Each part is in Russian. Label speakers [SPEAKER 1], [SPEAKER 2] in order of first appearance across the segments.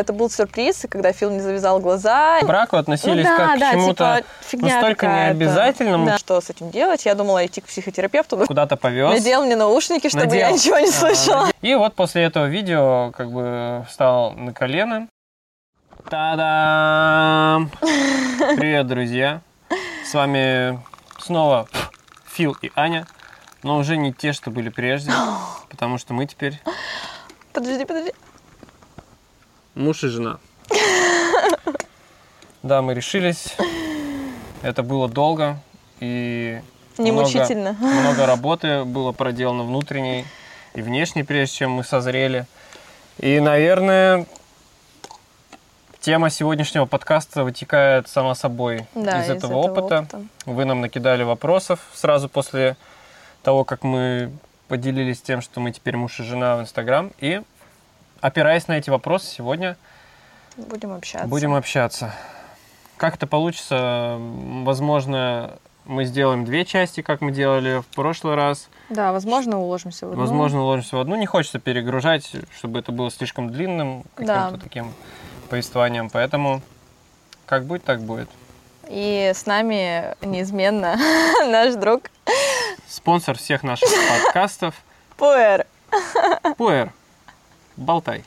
[SPEAKER 1] Это был сюрприз, и когда Фил не завязал глаза...
[SPEAKER 2] К браку относились
[SPEAKER 1] Ну да,
[SPEAKER 2] как
[SPEAKER 1] да,
[SPEAKER 2] к чему-то
[SPEAKER 1] типа, фигня
[SPEAKER 2] настолько необязательному.
[SPEAKER 1] Да. Что с этим делать? Я думала идти к психотерапевту, но
[SPEAKER 2] Куда-то повез.
[SPEAKER 1] надел мне наушники, чтобы я
[SPEAKER 2] Надел.
[SPEAKER 1] ничего не
[SPEAKER 2] А,
[SPEAKER 1] слышала.
[SPEAKER 2] И вот после этого видео как бы встал на колено. Та-дам! Привет, друзья! С вами снова Фил и Аня, но уже не те, что были прежде, потому что мы теперь
[SPEAKER 1] Подожди, подожди.
[SPEAKER 2] Муж и жена. Да, мы решились. Это было долго и
[SPEAKER 1] Не
[SPEAKER 2] много-
[SPEAKER 1] мучительно.
[SPEAKER 2] Много работы было проделано внутренней и внешней, прежде чем мы созрели. И, наверное, тема сегодняшнего подкаста вытекает сама собой
[SPEAKER 1] Да,
[SPEAKER 2] из, этого, опыта. Вы нам накидали вопросов сразу после того, как мы поделились тем, что мы теперь муж и жена в Инстаграм. И, опираясь на эти вопросы, сегодня
[SPEAKER 1] Будем общаться.
[SPEAKER 2] будем общаться. Как это получится? Возможно, мы сделаем две части, как мы делали в прошлый раз.
[SPEAKER 1] Да, возможно, уложимся в одну.
[SPEAKER 2] Возможно, уложимся в одну. Не хочется перегружать, чтобы это было слишком длинным каким-то
[SPEAKER 1] Да.
[SPEAKER 2] таким повествованием. Поэтому как будет, так будет.
[SPEAKER 1] И с нами неизменно наш друг
[SPEAKER 2] Спонсор всех наших подкастов
[SPEAKER 1] Пуэр.
[SPEAKER 2] Пуэр. Болтай.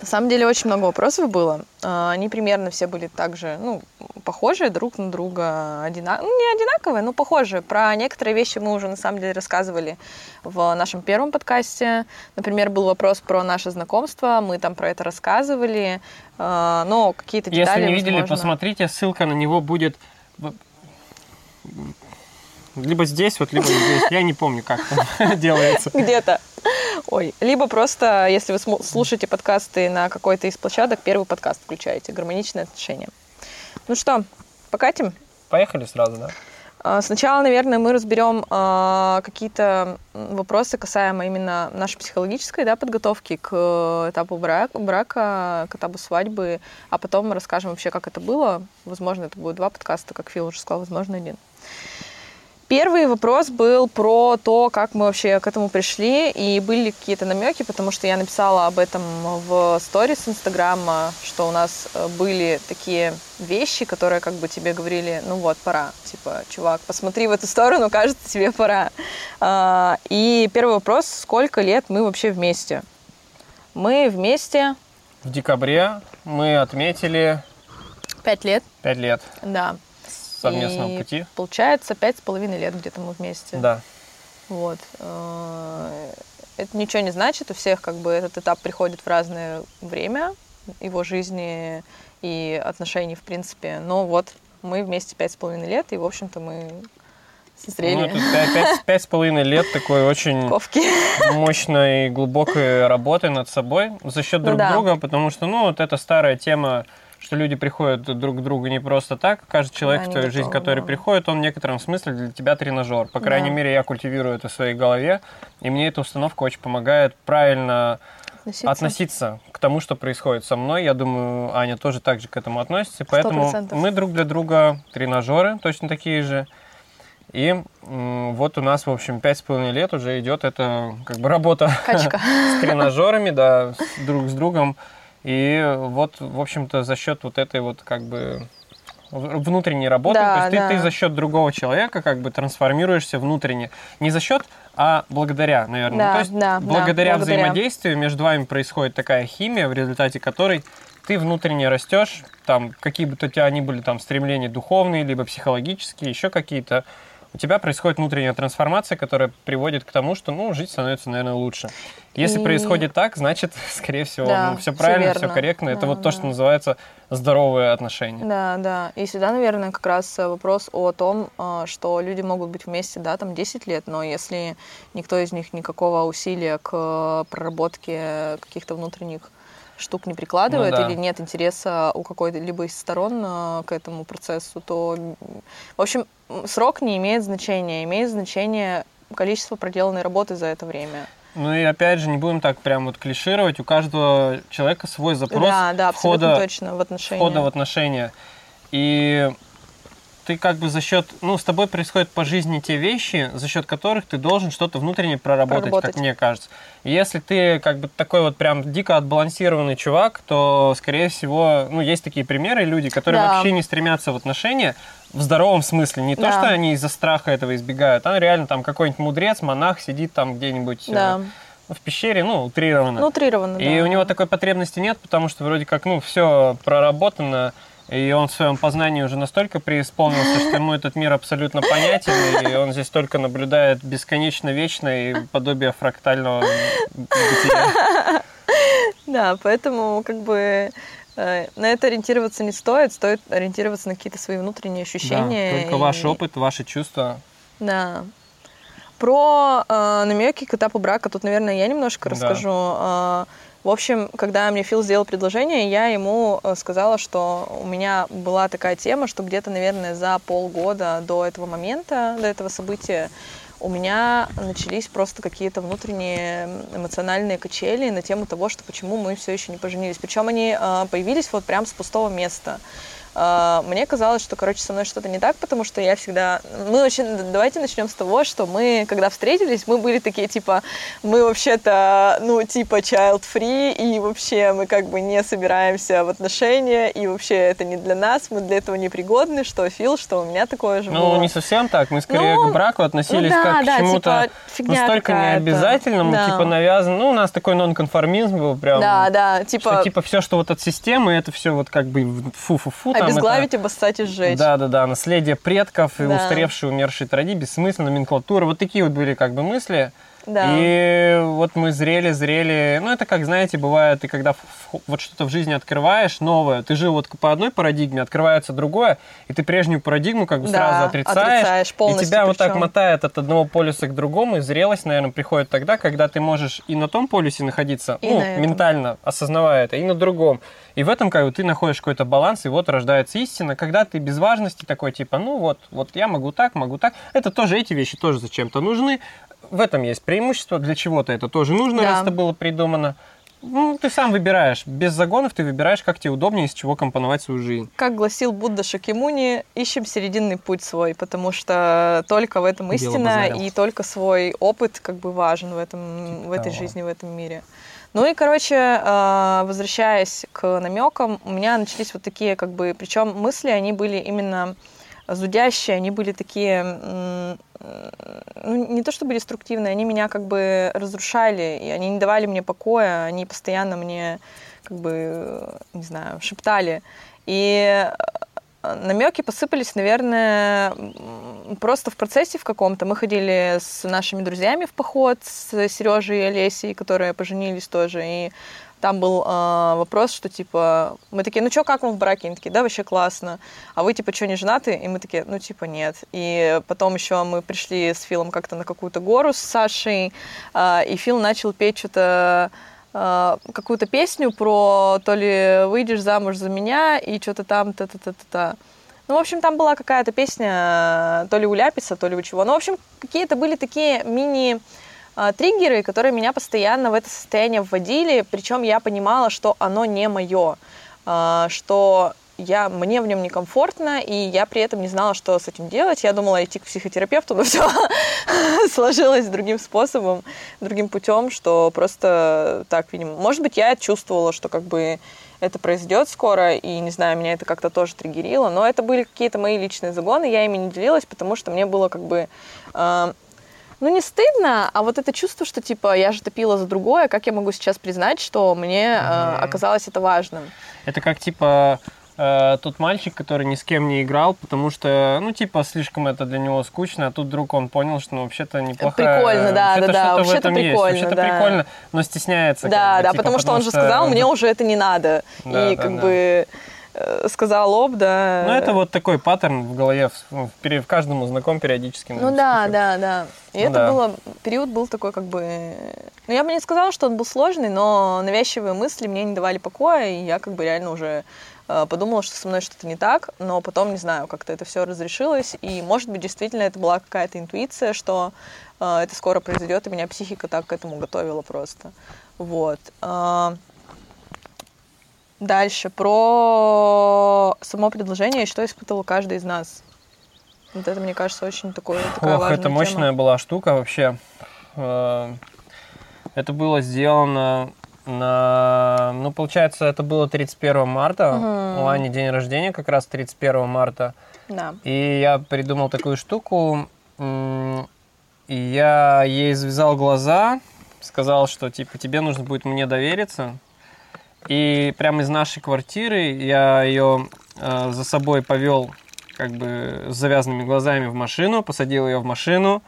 [SPEAKER 1] На самом деле очень много вопросов было. А, Они примерно все были также, ну, похожие друг на друга, одина... ну, не одинаковые, но похожие. Про некоторые вещи мы уже на самом деле рассказывали в нашем первом подкасте. Например, был вопрос про наше знакомство, мы там про это рассказывали, А, но какие-то детали,
[SPEAKER 2] Если не видели,
[SPEAKER 1] возможно-
[SPEAKER 2] посмотрите, ссылка на него будет либо здесь, вот, либо здесь. Я не помню, как это делается.
[SPEAKER 1] где-то. Ой, либо просто, если вы слушаете подкасты на какой-то из площадок, первый подкаст включаете, гармоничные отношения. Ну что, покатим?
[SPEAKER 2] Поехали сразу, да?
[SPEAKER 1] А, Сначала, наверное, мы разберем а, какие-то вопросы касаемо именно нашей психологической да, подготовки к э, этапу брака, брака, к этапу свадьбы, а потом мы расскажем вообще, как это было. Возможно, это будет два подкаста, как Фил уже сказал, возможно, один. Первый вопрос был про то, как мы вообще к этому пришли, и были ли какие-то намеки, потому что я написала об этом в сторис Инстаграма, что у нас э, были такие вещи, которые как бы тебе говорили, ну вот, пора, типа, чувак, посмотри в эту сторону, кажется, тебе пора. А, И первый вопрос, сколько лет мы вообще вместе? Мы вместе
[SPEAKER 2] В декабре мы отметили
[SPEAKER 1] пять лет,
[SPEAKER 2] 5 лет
[SPEAKER 1] да.
[SPEAKER 2] Совместного
[SPEAKER 1] И
[SPEAKER 2] пути.
[SPEAKER 1] Получается, пять с половиной лет где-то мы вместе.
[SPEAKER 2] Да.
[SPEAKER 1] Вот. Э, Это ничего не значит, у всех как бы этот этап приходит в разное время его жизни и отношений, в принципе. Но вот мы вместе пять с половиной лет, и, в общем-то, мы
[SPEAKER 2] Ну,
[SPEAKER 1] созрели
[SPEAKER 2] это пять- с половиной лет такой очень
[SPEAKER 1] ковки.
[SPEAKER 2] мощной и глубокой работы над собой за счет
[SPEAKER 1] Ну
[SPEAKER 2] друг
[SPEAKER 1] да.
[SPEAKER 2] друга, потому что, ну, вот эта старая тема, что люди приходят друг к другу не просто так. Каждый человек
[SPEAKER 1] Да,
[SPEAKER 2] в твою жизнь,
[SPEAKER 1] готовы,
[SPEAKER 2] который
[SPEAKER 1] да.
[SPEAKER 2] приходит, он в некотором смысле для тебя тренажер. По крайней
[SPEAKER 1] Да.
[SPEAKER 2] мере, я культивирую это в своей голове, и мне эта установка очень помогает правильно
[SPEAKER 1] Относиться.
[SPEAKER 2] относиться к тому, что происходит со мной. Я думаю, Аня тоже так же к этому относится. Поэтому
[SPEAKER 1] 100%.
[SPEAKER 2] мы друг для друга тренажеры, точно такие же. И вот у нас, в общем, пять с половиной лет уже идет эта как бы работа
[SPEAKER 1] Качка.
[SPEAKER 2] с тренажерами, да, друг с другом. И вот, в общем-то, за счет вот этой вот как бы внутренней работы,
[SPEAKER 1] Да,
[SPEAKER 2] то есть ты,
[SPEAKER 1] да.
[SPEAKER 2] ты за счет другого человека как бы трансформируешься внутренне. Не за счет, а благодаря, наверное.
[SPEAKER 1] Да,
[SPEAKER 2] то есть
[SPEAKER 1] да, да,
[SPEAKER 2] благодаря
[SPEAKER 1] благодаря.
[SPEAKER 2] взаимодействию между вами происходит такая химия, в результате которой ты внутренне растешь, там, какие бы то у тебя ни были там стремления духовные, либо психологические, еще какие-то, у тебя происходит внутренняя трансформация, которая приводит к тому, что, ну, жить становится, наверное, лучше. Если
[SPEAKER 1] И-
[SPEAKER 2] происходит так, значит, скорее всего,
[SPEAKER 1] Да,
[SPEAKER 2] ну, все правильно, все
[SPEAKER 1] верно.
[SPEAKER 2] корректно. Это
[SPEAKER 1] Да,
[SPEAKER 2] вот то,
[SPEAKER 1] да.
[SPEAKER 2] что называется здоровые отношения.
[SPEAKER 1] Да, да. И сюда, наверное, как раз э, вопрос о том, э, что люди могут быть вместе, да, там 10 лет, но если никто из них никакого усилия к э, проработке каких-то внутренних штук не прикладывает
[SPEAKER 2] Ну да.
[SPEAKER 1] или нет интереса у какой-либо из сторон э, к этому процессу, то, в общем, срок не имеет значения, имеет значение количество проделанной работы за это время.
[SPEAKER 2] Ну и опять же, не будем так прям вот клишировать. У каждого человека свой запрос
[SPEAKER 1] да, да,
[SPEAKER 2] входа,
[SPEAKER 1] точно в отношениях.
[SPEAKER 2] входа в отношения. И ты как бы за счет, ну, с тобой происходят по жизни те вещи, за счет которых ты должен что-то внутренне проработать,
[SPEAKER 1] Проработать.
[SPEAKER 2] как мне кажется. Если ты как бы такой вот прям дико отбалансированный чувак, то, скорее всего, ну, есть такие примеры, люди, которые
[SPEAKER 1] Да.
[SPEAKER 2] вообще не стремятся в отношения в здоровом смысле. Не то,
[SPEAKER 1] Да.
[SPEAKER 2] что они из-за страха этого избегают, а реально там какой-нибудь мудрец, монах сидит там где-нибудь э,
[SPEAKER 1] Да.
[SPEAKER 2] в пещере, ну, утрированно.
[SPEAKER 1] Ну, утрированно,
[SPEAKER 2] И
[SPEAKER 1] да.
[SPEAKER 2] у него такой потребности нет, потому что вроде как, ну, все проработано, и он в своем познании уже настолько преисполнился, что ему этот мир абсолютно понятен, и он здесь только наблюдает бесконечно вечно и подобие фрактального бытия.
[SPEAKER 1] Да, поэтому как бы э, на это ориентироваться не стоит, стоит ориентироваться на какие-то свои внутренние ощущения.
[SPEAKER 2] Да, только
[SPEAKER 1] и-
[SPEAKER 2] ваш опыт, ваши чувства.
[SPEAKER 1] Да. Про э, намеки к этапу брака тут, наверное, я немножко
[SPEAKER 2] Да.
[SPEAKER 1] расскажу. В общем, когда мне Фил сделал предложение, я ему э, сказала, что у меня была такая тема, что где-то, наверное, за полгода до этого момента, до этого события, у меня начались просто какие-то внутренние эмоциональные качели на тему того, что почему мы все еще не поженились. Причем они э, появились вот прям с пустого места. Э, Мне казалось, что, короче, со мной что-то не так, потому что я всегда... Мы вообще... Давайте начнем с того, что мы, когда встретились, мы были такие, типа, мы вообще-то, ну, типа, child-free, и вообще мы как бы не собираемся в отношения, и вообще это не для нас, мы для этого не пригодны, что Фил, что у меня такое же
[SPEAKER 2] Ну,
[SPEAKER 1] было.
[SPEAKER 2] не совсем так. Мы скорее
[SPEAKER 1] Ну,
[SPEAKER 2] к браку относились
[SPEAKER 1] ну да,
[SPEAKER 2] как
[SPEAKER 1] да,
[SPEAKER 2] к чему-то
[SPEAKER 1] типа,
[SPEAKER 2] настолько необязательному,
[SPEAKER 1] Да.
[SPEAKER 2] типа навязан. Ну, у нас такой нонконформизм был прям.
[SPEAKER 1] Да, да, типа,
[SPEAKER 2] Что, типа все, что вот от системы, это все вот как бы фу-фу-фу. там
[SPEAKER 1] обезглавить, обоссать и сжечь.
[SPEAKER 2] Да, да, да, наследие предков и
[SPEAKER 1] Да.
[SPEAKER 2] устаревшие, умершие традиции, бессмысленно, номенклатура. Вот такие вот были как бы мысли.
[SPEAKER 1] Да.
[SPEAKER 2] И вот мы зрели, зрели. Ну, это как, знаете, бывает, ты когда вот что-то в жизни открываешь новое, ты жил вот по одной парадигме, открывается другое, и ты прежнюю парадигму как бы
[SPEAKER 1] Да,
[SPEAKER 2] сразу отрицаешь.
[SPEAKER 1] отрицаешь
[SPEAKER 2] и
[SPEAKER 1] полностью
[SPEAKER 2] тебя вот так
[SPEAKER 1] причем.
[SPEAKER 2] мотает от одного полюса к другому, и зрелость, наверное, приходит тогда, когда ты можешь и на том полюсе находиться,
[SPEAKER 1] И
[SPEAKER 2] ну,
[SPEAKER 1] на этом.
[SPEAKER 2] ментально осознавая это, и на другом. И в этом как бы ты находишь какой-то баланс, и вот рождается истина, когда ты без важности такой, типа, ну вот, вот я могу так, могу так. Это тоже, эти вещи тоже зачем-то нужны. В этом есть преимущество, для чего-то это тоже нужно,
[SPEAKER 1] Да.
[SPEAKER 2] раз это было придумано. Ну, ты сам выбираешь. Без загонов ты выбираешь, как тебе удобнее, из чего компоновать свою жизнь.
[SPEAKER 1] Как гласил Будда Шакимуни, ищем серединный путь свой, потому что только в этом истина, и только свой опыт как бы важен в, этом,
[SPEAKER 2] Типа
[SPEAKER 1] в этой
[SPEAKER 2] того.
[SPEAKER 1] жизни, в этом мире. Ну и, короче, э, возвращаясь к намекам, у меня начались вот такие, как бы, причем мысли, они были именно зудящие, они были такие, ну, не то чтобы деструктивные, они меня как бы разрушали, и они не давали мне покоя, они постоянно мне, как бы, не знаю, шептали. И э, намеки посыпались, наверное, просто в процессе в каком-то. Мы ходили с нашими друзьями в поход, с Сережей и Олесей, которые поженились тоже, и там был э, вопрос, что типа, мы такие, ну что, как вам в браке? Они такие, да, вообще классно. А вы типа, что, не женаты? И мы такие, ну типа, нет. И потом еще мы пришли с Филом как-то на какую-то гору с Сашей, э, и Фил начал петь что-то э, какую-то песню про то ли выйдешь замуж за меня и что-то там та-та-та-та-та. Ну, в общем, там была какая-то песня, то ли у Ляписа, то ли у чего. Ну, в общем, какие-то были такие мини триггеры, которые меня постоянно в это состояние вводили, причем я понимала, что оно не мое, э, что я, мне в нем некомфортно, и я при этом не знала, что с этим делать. Я думала идти к психотерапевту, но все сложилось другим способом, другим путем, что просто так, видимо. Может быть, я чувствовала, что как бы это произойдет скоро, и, не знаю, меня это как-то тоже триггерило, но это были какие-то мои личные загоны, я ими не делилась, потому что мне было как бы... э, ну, не стыдно, а вот это чувство, что, типа, я же топила за другое, как я могу сейчас признать, что мне э, оказалось это важным?
[SPEAKER 2] Это как, типа, э, тот мальчик, который ни с кем не играл, потому что, ну, типа, слишком это для него скучно, а тут вдруг он понял, что, ну, вообще-то неплохая...
[SPEAKER 1] Прикольно, да,
[SPEAKER 2] вообще-то
[SPEAKER 1] да, да, вообще-то
[SPEAKER 2] есть,
[SPEAKER 1] прикольно,
[SPEAKER 2] вообще-то
[SPEAKER 1] да.
[SPEAKER 2] прикольно, но стесняется.
[SPEAKER 1] Да,
[SPEAKER 2] бы,
[SPEAKER 1] да,
[SPEAKER 2] типа,
[SPEAKER 1] потому что он же сказал, мне уже это не надо.
[SPEAKER 2] Да,
[SPEAKER 1] и
[SPEAKER 2] да,
[SPEAKER 1] как
[SPEAKER 2] да.
[SPEAKER 1] бы сказал об, да.
[SPEAKER 2] Ну, это вот такой паттерн в голове, в, в в каждому знаком периодически.
[SPEAKER 1] Ну да, да, да. И
[SPEAKER 2] Ну
[SPEAKER 1] это
[SPEAKER 2] да.
[SPEAKER 1] было, период был такой как бы... Ну, я бы не сказала, что он был сложный, но навязчивые мысли мне не давали покоя, и я как бы реально уже э, подумала, что со мной что-то не так, но потом, не знаю, как-то это все разрешилось, и, может быть, действительно это была какая-то интуиция, что э, это скоро произойдет, и меня психика так к этому готовила просто. Вот. Дальше про само предложение и что испытывал каждый из нас. Вот это, мне кажется, очень такое, такая
[SPEAKER 2] Ох,
[SPEAKER 1] важная
[SPEAKER 2] это
[SPEAKER 1] тема.
[SPEAKER 2] мощная была штука вообще. Э, Это было сделано на... Ну, получается, это было 31 марта.
[SPEAKER 1] Мгм.
[SPEAKER 2] У Ани день рождения как раз 31 марта.
[SPEAKER 1] Да.
[SPEAKER 2] И я придумал такую штуку. И я ей завязал глаза, сказал, что типа тебе нужно будет мне довериться. И прямо из нашей квартиры я ее э, за собой повел как бы с завязанными глазами в машину, посадил ее в машину,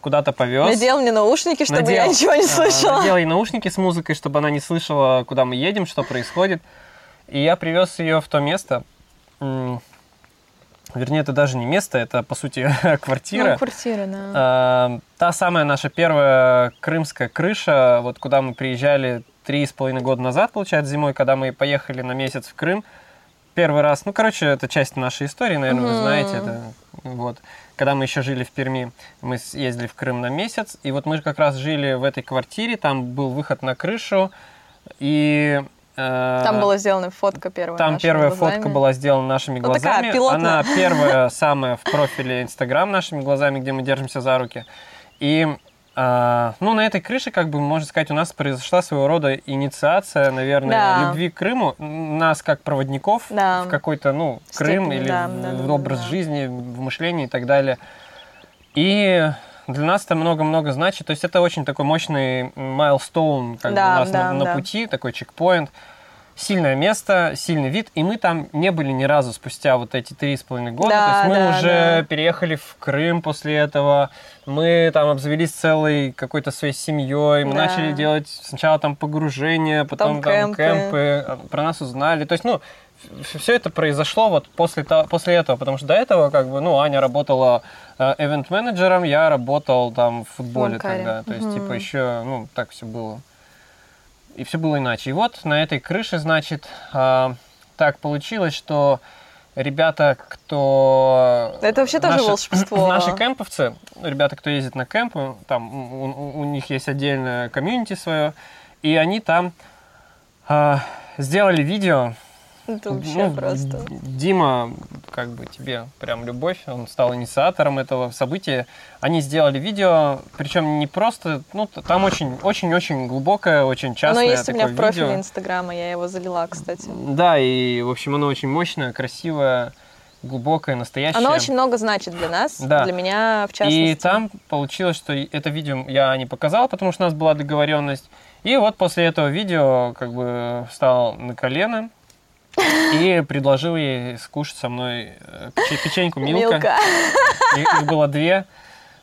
[SPEAKER 2] куда-то повез.
[SPEAKER 1] Надел мне наушники, чтобы я
[SPEAKER 2] Надел,
[SPEAKER 1] ничего не слышала.
[SPEAKER 2] Надел ей наушники с музыкой, чтобы она не слышала, куда мы едем, что происходит. И я привез ее в то место. Вернее, это даже не место, это, по сути, квартира.
[SPEAKER 1] Ну, квартира, да.
[SPEAKER 2] А, Та самая наша первая крымская крыша, вот куда мы приезжали три с половиной года назад, получается, зимой, когда мы поехали на месяц в Крым. Первый раз, ну, короче, это часть нашей истории, наверное, вы
[SPEAKER 1] Мгм.
[SPEAKER 2] знаете это. Вот. Когда мы еще жили в Перми, мы съездили в Крым на месяц, и вот мы как раз жили в этой квартире, там был выход на крышу, и... э,
[SPEAKER 1] Там была сделана фотка первая.
[SPEAKER 2] там первая
[SPEAKER 1] глазами.
[SPEAKER 2] фотка была сделана нашими
[SPEAKER 1] Ну, такая
[SPEAKER 2] глазами.
[SPEAKER 1] пилотная.
[SPEAKER 2] Она первая самая в профиле Инстаграм нашими глазами, где мы держимся за руки. И а, ну, на этой крыше, как бы, можно сказать, у нас произошла своего рода инициация, наверное,
[SPEAKER 1] Да.
[SPEAKER 2] любви к Крыму. Нас, как проводников,
[SPEAKER 1] Да.
[SPEAKER 2] в какой-то, ну, Крым
[SPEAKER 1] Степени,
[SPEAKER 2] или
[SPEAKER 1] да,
[SPEAKER 2] в,
[SPEAKER 1] да,
[SPEAKER 2] в образ
[SPEAKER 1] да.
[SPEAKER 2] жизни, в мышлении и так далее. И для нас это много-много значит. То есть это очень такой мощный майлстоун как бы,
[SPEAKER 1] Да,
[SPEAKER 2] у нас
[SPEAKER 1] да,
[SPEAKER 2] на, на
[SPEAKER 1] да.
[SPEAKER 2] пути, такой чекпоинт. Сильное место, сильный вид, и мы там не были ни разу спустя вот эти три с половиной года.
[SPEAKER 1] Да,
[SPEAKER 2] То есть мы
[SPEAKER 1] да,
[SPEAKER 2] уже
[SPEAKER 1] да.
[SPEAKER 2] переехали в Крым после этого, мы там обзавелись целой какой-то своей семьей, мы
[SPEAKER 1] Да.
[SPEAKER 2] начали делать сначала там погружение, потом там
[SPEAKER 1] кемпы.
[SPEAKER 2] кемпы, а, про нас узнали. То есть, ну, все это произошло вот после, после этого, потому что до этого, как бы, ну, Аня работала эвент-менеджером, я работал там в футболе
[SPEAKER 1] Ланкаре.
[SPEAKER 2] тогда. То есть,
[SPEAKER 1] Мгм.
[SPEAKER 2] типа, еще, ну, так все было. И все было иначе. И вот на этой крыше, значит, а, так получилось, что ребята, кто...
[SPEAKER 1] Это вообще тоже
[SPEAKER 2] наши-
[SPEAKER 1] волшебство.
[SPEAKER 2] Наши кемповцы, ребята, кто ездит на кемпы, там у, у- них есть отдельное комьюнити свое, и они там а, сделали видео.
[SPEAKER 1] Это вообще
[SPEAKER 2] Ну,
[SPEAKER 1] просто.
[SPEAKER 2] Дима, как бы тебе прям любовь, он стал инициатором этого события. Они сделали видео, причем не просто, ну, там очень, очень-очень глубокое, очень
[SPEAKER 1] Оно
[SPEAKER 2] частное
[SPEAKER 1] есть у меня в профиле
[SPEAKER 2] видео.
[SPEAKER 1] Инстаграма, я его залила, кстати.
[SPEAKER 2] Да, и, в общем, оно очень мощное, красивое, глубокое, настоящее.
[SPEAKER 1] Оно очень много значит для нас,
[SPEAKER 2] Да.
[SPEAKER 1] для меня в частности.
[SPEAKER 2] И там получилось, что это видео я не показал, потому что у нас была договоренность. И вот после этого видео как бы встал на колено и предложил ей скушать со мной э, пече- печеньку Милка.
[SPEAKER 1] Милка.
[SPEAKER 2] Их было две,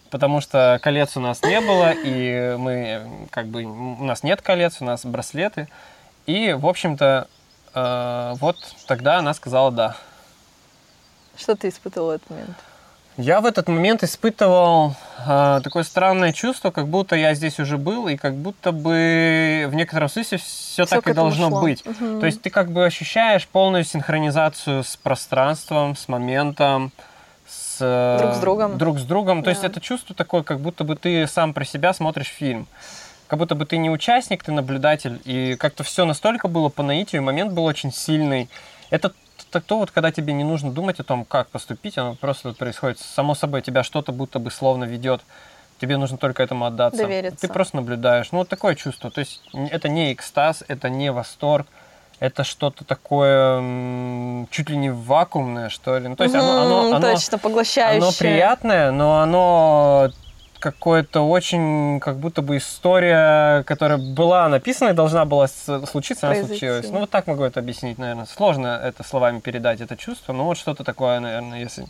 [SPEAKER 2] потому что колец у нас не было, и мы как бы у нас нет колец, у нас браслеты. И, в общем-то, э, вот тогда она сказала да.
[SPEAKER 1] Что ты испытывал в этот момент?
[SPEAKER 2] Я в этот момент испытывал э, такое странное чувство, как будто я здесь уже был, и как будто бы в некотором смысле все, так и должно
[SPEAKER 1] шло.
[SPEAKER 2] быть.
[SPEAKER 1] Мгм.
[SPEAKER 2] То есть ты как бы ощущаешь полную синхронизацию с пространством, с моментом, с, э,
[SPEAKER 1] Друг с другом.
[SPEAKER 2] Друг с другом. То есть
[SPEAKER 1] Да.
[SPEAKER 2] это чувство такое, как будто бы ты сам про себя смотришь фильм. Как будто бы ты не участник, ты наблюдатель. И как-то все настолько было по наитию, момент был очень сильный. Это т- то, вот, когда тебе не нужно думать о том, как поступить, оно просто происходит. Само собой, тебя что-то будто бы словно ведет. Тебе нужно только этому отдаться.
[SPEAKER 1] Довериться.
[SPEAKER 2] Ты просто наблюдаешь. Ну, вот такое чувство. То есть это не экстаз, это не восторг, это что-то такое чуть ли не вакуумное, что ли. Ну, то есть оно, оно, оно,
[SPEAKER 1] Точно, поглощающее.
[SPEAKER 2] оно приятное, но оно какое-то очень, как будто бы история, которая была написана и должна была случиться, она
[SPEAKER 1] Произойти.
[SPEAKER 2] случилась. Ну, вот так могу это объяснить, наверное. Сложно это словами передать, это чувство, но вот что-то такое, наверное, если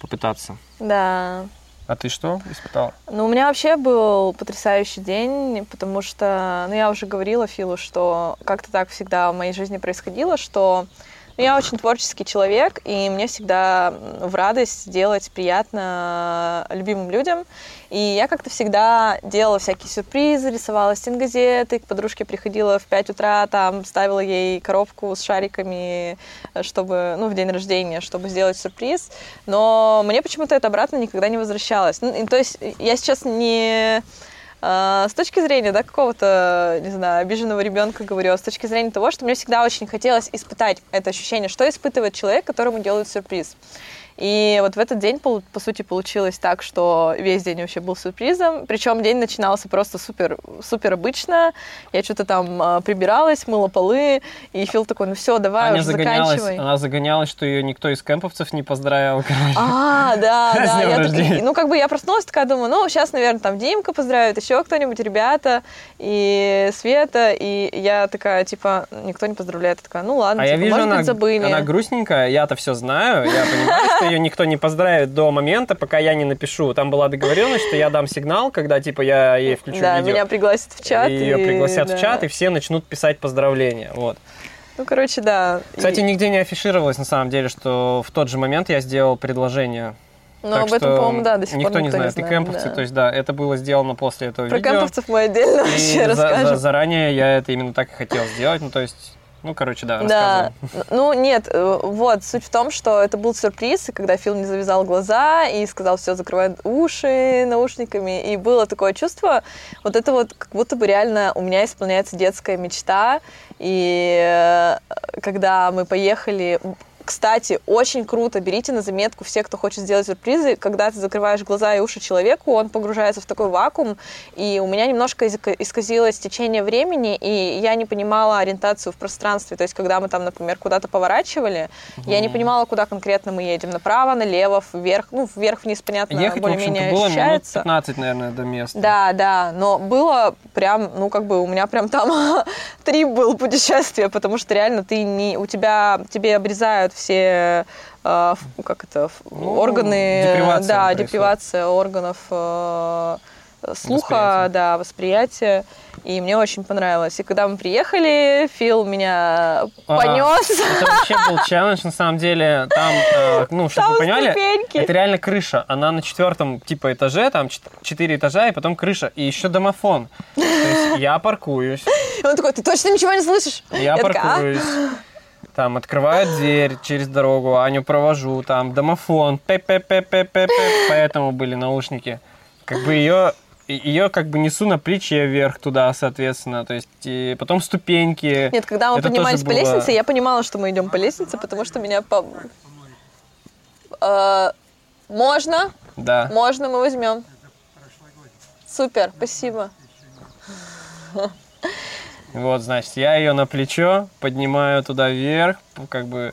[SPEAKER 2] попытаться.
[SPEAKER 1] Да.
[SPEAKER 2] А ты что испытала?
[SPEAKER 1] Ну, у меня вообще был потрясающий день, потому что, ну, я уже говорила Филу, что как-то так всегда в моей жизни происходило, что ну, я очень творческий человек, и мне всегда в радость делать приятно любимым людям. И я как-то всегда делала всякие сюрпризы, рисовала стенгазеты, к подружке приходила в 5 утра, там ставила ей коробку с шариками, э, чтобы, ну, в день рождения, чтобы сделать сюрприз. Но мне почему-то это обратно никогда не возвращалось. Ну, то есть я сейчас не э, с точки зрения, да, какого-то, не знаю, обиженного ребенка говорю, а с точки зрения того, что мне всегда очень хотелось испытать это ощущение, что испытывает человек, которому делают сюрприз. И вот в этот день, по, по сути, получилось так, что весь день вообще был сюрпризом. Причем день начинался просто супер, супер обычно. Я что-то там а, прибиралась, мыла полы, и Фил такой, ну все, давай
[SPEAKER 2] Аня
[SPEAKER 1] уже заканчивай.
[SPEAKER 2] она загонялась, что ее никто из кемповцев не поздравил. короче.
[SPEAKER 1] А, да, да. Я так- ну, как бы я проснулась, такая думаю, ну, сейчас, наверное, там Димка поздравит, еще кто-нибудь, ребята, и Света, и я такая, типа, никто не поздравляет. Я такая, ну ладно,
[SPEAKER 2] А я
[SPEAKER 1] типа,
[SPEAKER 2] вижу,
[SPEAKER 1] может
[SPEAKER 2] она,
[SPEAKER 1] быть, забыли.
[SPEAKER 2] она грустненькая, я-то все знаю, я понимаю, что ее никто не поздравит до момента, пока я не напишу. Там была договоренность, что я дам сигнал, когда типа я ей включу
[SPEAKER 1] да,
[SPEAKER 2] видео.
[SPEAKER 1] меня пригласят в чат.
[SPEAKER 2] и ее
[SPEAKER 1] и-
[SPEAKER 2] пригласят
[SPEAKER 1] да.
[SPEAKER 2] в чат, и все начнут писать поздравления. Вот.
[SPEAKER 1] Ну, короче, да.
[SPEAKER 2] Кстати,
[SPEAKER 1] И-
[SPEAKER 2] нигде не афишировалось на самом деле, что в тот же момент я сделал предложение.
[SPEAKER 1] Но
[SPEAKER 2] Так
[SPEAKER 1] Ну, об этом, по-моему, да, до сих
[SPEAKER 2] никто
[SPEAKER 1] пор
[SPEAKER 2] не
[SPEAKER 1] никто
[SPEAKER 2] знает.
[SPEAKER 1] не
[SPEAKER 2] И
[SPEAKER 1] знает.
[SPEAKER 2] кемповцы,
[SPEAKER 1] да.
[SPEAKER 2] то есть, да, это было сделано после этого
[SPEAKER 1] Про
[SPEAKER 2] видео.
[SPEAKER 1] кемповцев мы отдельно
[SPEAKER 2] И
[SPEAKER 1] вообще
[SPEAKER 2] за- за-
[SPEAKER 1] расскажем.
[SPEAKER 2] заранее я это именно так и хотел сделать. Ну, то есть, ну, короче, да,
[SPEAKER 1] Да, ну нет, э, вот, суть в том, что это был сюрприз, и когда Фил не завязал глаза и сказал, все, закрывай уши наушниками, и было такое чувство, вот это вот как будто бы реально у меня исполняется детская мечта, и э, когда мы поехали, кстати, очень круто, берите на заметку все, кто хочет сделать сюрпризы, когда ты закрываешь глаза и уши человеку, он погружается в такой вакуум, и у меня немножко исказилось течение времени, и я не понимала ориентацию в пространстве, то есть когда мы там, например, куда-то поворачивали, я не понимала, куда конкретно мы едем, направо, налево, вверх, ну, вверх-вниз, понятно,
[SPEAKER 2] Ехать,
[SPEAKER 1] более-менее
[SPEAKER 2] было минут
[SPEAKER 1] ощущается.
[SPEAKER 2] 15, наверное, до места.
[SPEAKER 1] Да, да, но было прям, ну, как бы у меня прям там трип был путешествие, потому что реально ты не, у тебя, тебе обрезают все, э, как это,
[SPEAKER 2] Ну,
[SPEAKER 1] органы,
[SPEAKER 2] депривация
[SPEAKER 1] да,
[SPEAKER 2] происходит.
[SPEAKER 1] депривация органов э, слуха,
[SPEAKER 2] Восприятия.
[SPEAKER 1] да, восприятия, и мне очень понравилось. И когда мы приехали, Фил меня
[SPEAKER 2] А,
[SPEAKER 1] понес.
[SPEAKER 2] Это вообще был челлендж, на самом деле. Там, э, ну, чтобы
[SPEAKER 1] Там
[SPEAKER 2] вы поняли,
[SPEAKER 1] ступеньки.
[SPEAKER 2] это реально крыша. Она на четвертом, типа, этаже, там чет- четыре этажа, и потом крыша, и еще домофон. То есть я паркуюсь,
[SPEAKER 1] И он такой, ты точно ничего не слышишь?
[SPEAKER 2] я
[SPEAKER 1] такая, «А?»
[SPEAKER 2] Там открываю дверь через дорогу, Аню провожу, там домофон, пе пе пе пе пе поэтому были наушники. Как бы ее ее как бы несу на плече вверх туда, соответственно, то есть и потом ступеньки.
[SPEAKER 1] Нет, когда мы
[SPEAKER 2] Это
[SPEAKER 1] поднимались по
[SPEAKER 2] было-
[SPEAKER 1] лестнице, я понимала, что мы идем по лестнице, потому что меня по... Э, можно,
[SPEAKER 2] Да.
[SPEAKER 1] можно, мы возьмем. Супер, спасибо.
[SPEAKER 2] Вот, значит, я ее на плечо поднимаю туда вверх, как бы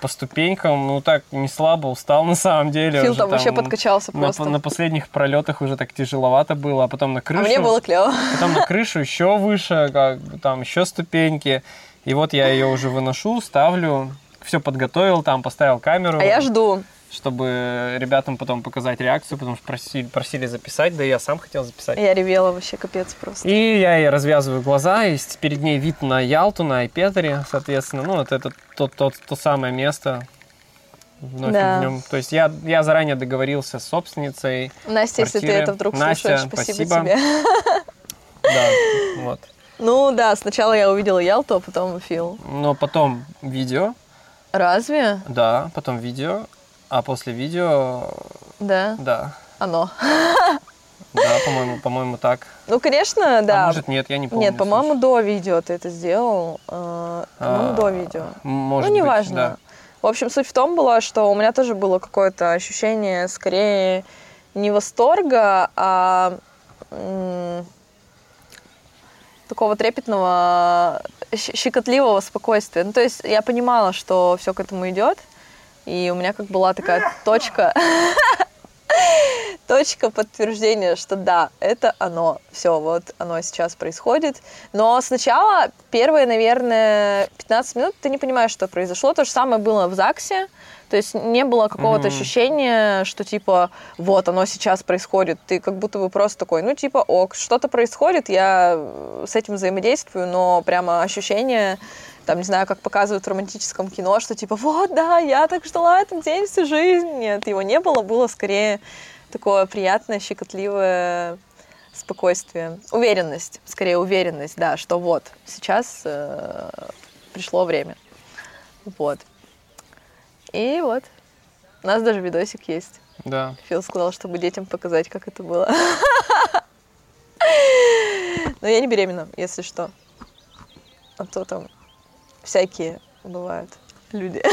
[SPEAKER 2] по ступенькам, ну так не слабо устал на самом деле.
[SPEAKER 1] Фил
[SPEAKER 2] уже
[SPEAKER 1] там вообще подкачался
[SPEAKER 2] на,
[SPEAKER 1] просто.
[SPEAKER 2] на последних пролетах уже так тяжеловато было, а потом на
[SPEAKER 1] А
[SPEAKER 2] крышу.
[SPEAKER 1] мне было клево.
[SPEAKER 2] Потом на крышу еще выше, как бы там еще ступеньки. И вот я ее уже выношу, ставлю, все подготовил, там поставил камеру.
[SPEAKER 1] А я жду.
[SPEAKER 2] Чтобы ребятам потом показать реакцию, потому что просили, просили записать, да и я сам хотел записать.
[SPEAKER 1] Я ревела вообще, капец просто.
[SPEAKER 2] И я ей развязываю глаза, и перед ней вид на Ялту, на Айпетре, соответственно. Ну, вот это то, то, то самое место. Вновь
[SPEAKER 1] Да.
[SPEAKER 2] в нем. То есть я, я заранее договорился с собственницей.
[SPEAKER 1] Настя, если ты
[SPEAKER 2] квартиры.
[SPEAKER 1] это вдруг
[SPEAKER 2] Настя,
[SPEAKER 1] слушаешь, спасибо,
[SPEAKER 2] спасибо.
[SPEAKER 1] тебе.
[SPEAKER 2] Да, вот.
[SPEAKER 1] Ну да, сначала я увидела Ялту, а потом Фил.
[SPEAKER 2] Но потом видео,
[SPEAKER 1] Разве?
[SPEAKER 2] да, потом видео, а после видео,
[SPEAKER 1] Да,
[SPEAKER 2] да,
[SPEAKER 1] оно.
[SPEAKER 2] да, по-моему, по-моему так.
[SPEAKER 1] Ну, конечно, да.
[SPEAKER 2] А может нет, я не помню.
[SPEAKER 1] Нет, по-моему, до видео ты это сделал. э, По-моему,
[SPEAKER 2] А,
[SPEAKER 1] до видео.
[SPEAKER 2] Может
[SPEAKER 1] ну, неважно.
[SPEAKER 2] да.
[SPEAKER 1] В общем, суть в том была, что у меня тоже было какое-то ощущение скорее не восторга, а такого трепетного, щекотливого спокойствия. Ну, то есть я понимала, что все к этому идет, и у меня как была такая точка, точка подтверждения, что да, это оно. Все, вот оно сейчас происходит. Но сначала первые, наверное, 15 минут ты не понимаешь, что произошло. То же самое было в ЗАГСе. То есть не было какого-то
[SPEAKER 2] Мгм.
[SPEAKER 1] ощущения, что типа вот оно сейчас происходит. Ты как будто бы просто такой, ну типа ок, что-то происходит, я с этим взаимодействую, но прямо ощущение там, не знаю, как показывают в романтическом кино, что типа, вот, да, я так ждала этот день всю жизнь. Нет, его не было, было скорее такое приятное, щекотливое спокойствие. Уверенность, скорее уверенность, да, что вот, сейчас э, пришло время. Вот. И вот. У нас даже видосик есть.
[SPEAKER 2] Да.
[SPEAKER 1] Фил сказал, чтобы детям показать, как это было. Но я не беременна, если что. А то там всякие бывают люди.